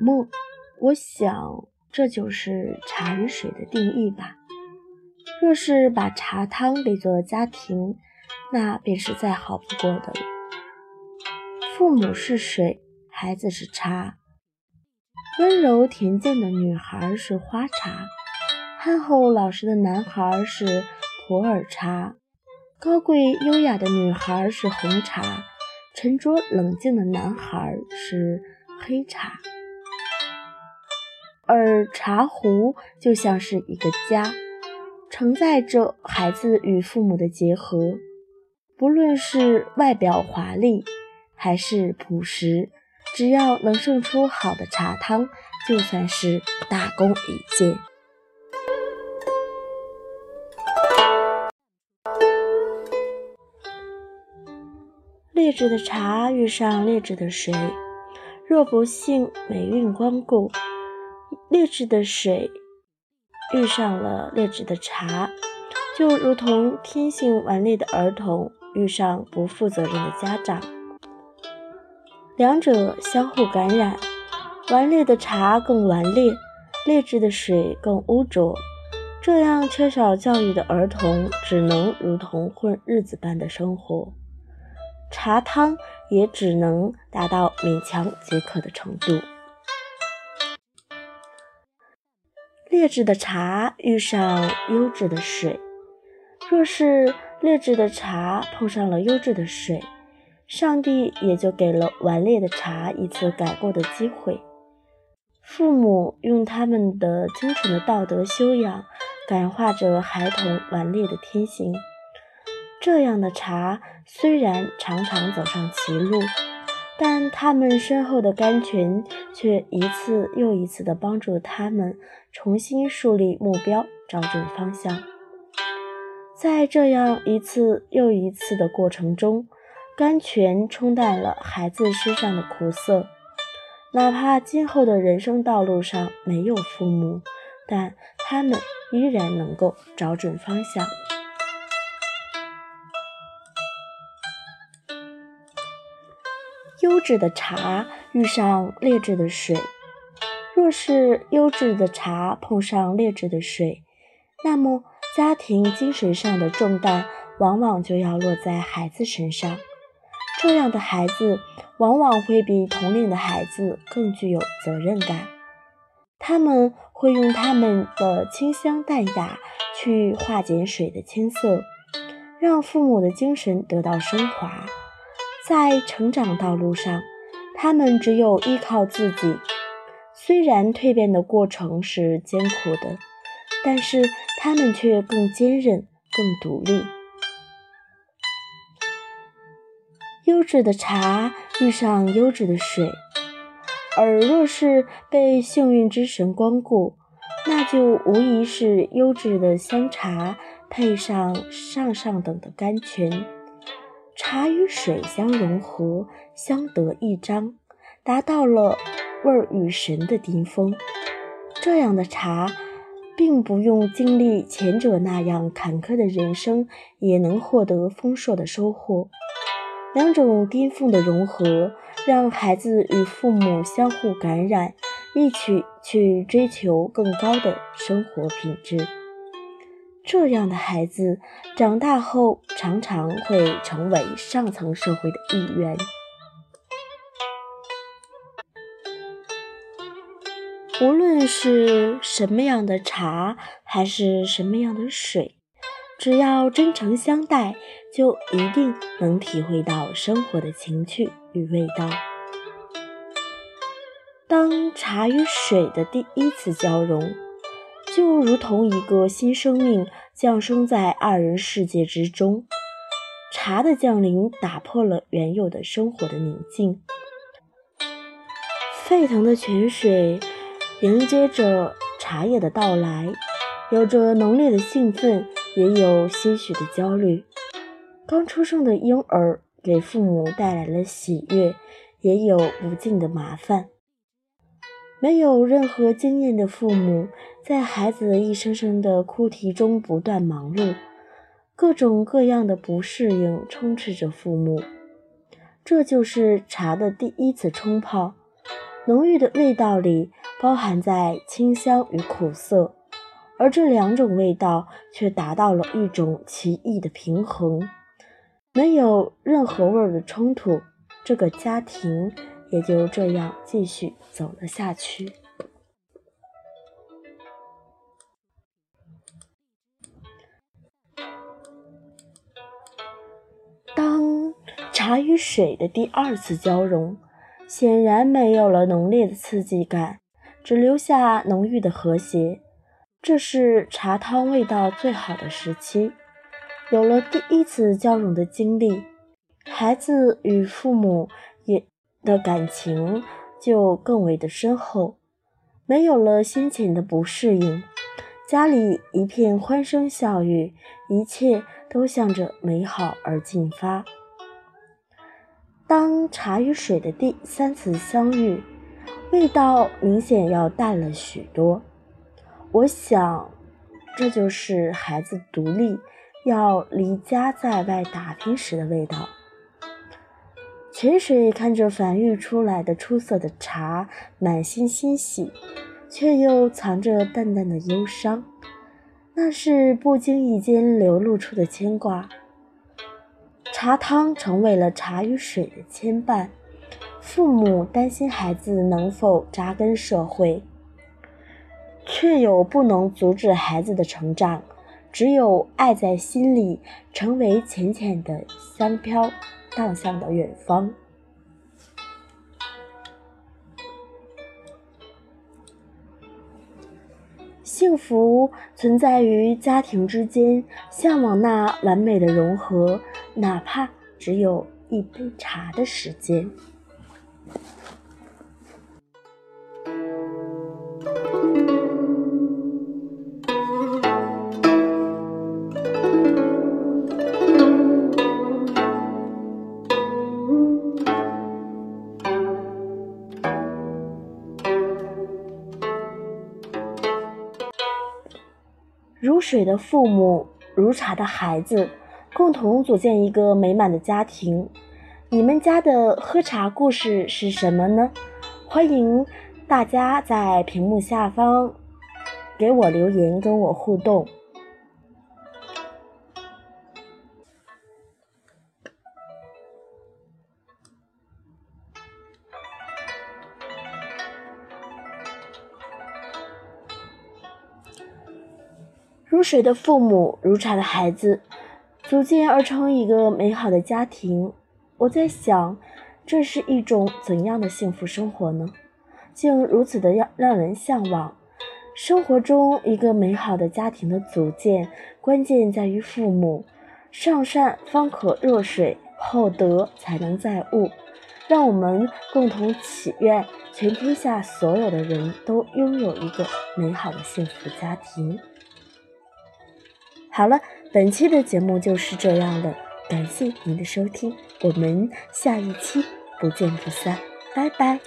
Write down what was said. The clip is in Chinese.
么，我想这就是茶与水的定义吧。若是把茶汤比作家庭，那便是再好不过的了。父母是水，孩子是茶。温柔恬静的女孩是花茶，憨厚老实的男孩是普洱茶，高贵优雅的女孩是红茶，沉着冷静的男孩是黑茶。而茶壶就像是一个家。承载着孩子与父母的结合，不论是外表华丽还是朴实，只要能盛出好的茶汤，就算是大功一件。劣质的茶遇上劣质的水，若不幸霉运光顾，劣质的水。遇上了劣质的茶，就如同天性顽劣的儿童遇上不负责任的家长，两者相互感染，顽劣的茶更顽劣，劣质的水更污浊。这样缺少教育的儿童，只能如同混日子般的生活，茶汤也只能达到勉强解渴的程度。劣质的茶遇上优质的水，若是劣质的茶碰上了优质的水，上帝也就给了顽劣的茶一次改过的机会。父母用他们的精纯的道德修养感化着孩童顽劣的天性，这样的茶虽然常常走上歧路。但他们身后的甘泉却一次又一次地帮助他们重新树立目标，找准方向。在这样一次又一次的过程中，甘泉冲淡了孩子身上的苦涩。哪怕今后的人生道路上没有父母，但他们依然能够找准方向。优质的茶遇上劣质的水，若是优质的茶碰上劣质的水，那么家庭精神上的重担往往就要落在孩子身上。这样的孩子往往会比同龄的孩子更具有责任感，他们会用他们的清香淡雅去化解水的青涩，让父母的精神得到升华。在成长道路上，他们只有依靠自己。虽然蜕变的过程是艰苦的，但是他们却更坚韧、更独立。优质的茶遇上优质的水，而若是被幸运之神光顾，那就无疑是优质的香茶配上上上等的甘泉。茶与水相融合，相得益彰，达到了味儿与神的巅峰。这样的茶，并不用经历前者那样坎坷的人生，也能获得丰硕的收获。两种巅峰的融合，让孩子与父母相互感染，一起去追求更高的生活品质。这样的孩子长大后常常会成为上层社会的一员。无论是什么样的茶，还是什么样的水，只要真诚相待，就一定能体会到生活的情趣与味道。当茶与水的第一次交融。就如同一个新生命降生在二人世界之中，茶的降临打破了原有的生活的宁静。沸腾的泉水迎接着茶叶的到来，有着浓烈的兴奋，也有些许的焦虑。刚出生的婴儿给父母带来了喜悦，也有无尽的麻烦。没有任何经验的父母，在孩子一声声的哭啼中不断忙碌，各种各样的不适应充斥着父母。这就是茶的第一次冲泡，浓郁的味道里包含在清香与苦涩，而这两种味道却达到了一种奇异的平衡，没有任何味儿的冲突。这个家庭也就这样继续走了下去。当茶与水的第二次交融，显然没有了浓烈的刺激感，只留下浓郁的和谐。这是茶汤味道最好的时期，有了第一次交融的经历。孩子与父母的感情就更为的深厚，没有了先前的不适应，家里一片欢声笑语，一切都向着美好而进发。当茶与水的第三次相遇，味道明显要淡了许多。我想，这就是孩子独立要离家在外打拼时的味道。泉水看着繁育出来的出色的茶，满心欣喜，却又藏着淡淡的忧伤，那是不经意间流露出的牵挂。茶汤成为了茶与水的牵绊，父母担心孩子能否扎根社会，却又不能阻止孩子的成长，只有爱在心里，成为浅浅的香飘。看向的远方。幸福存在于家庭之间，向往那完美的融合，哪怕只有一杯茶的时间。如水的父母，如茶的孩子，共同组建一个美满的家庭。你们家的喝茶故事是什么呢？欢迎大家在屏幕下方给我留言，跟我互动。如水的父母，如茶的孩子，组建而成一个美好的家庭。我在想，这是一种怎样的幸福生活呢？竟如此的让让人向往。生活中一个美好的家庭的组建，关键在于父母。上善方可若水，厚德才能载物。让我们共同祈愿，全天下所有的人都拥有一个美好的幸福家庭。好了，本期的节目就是这样了，感谢您的收听，我们下一期不见不散，拜拜。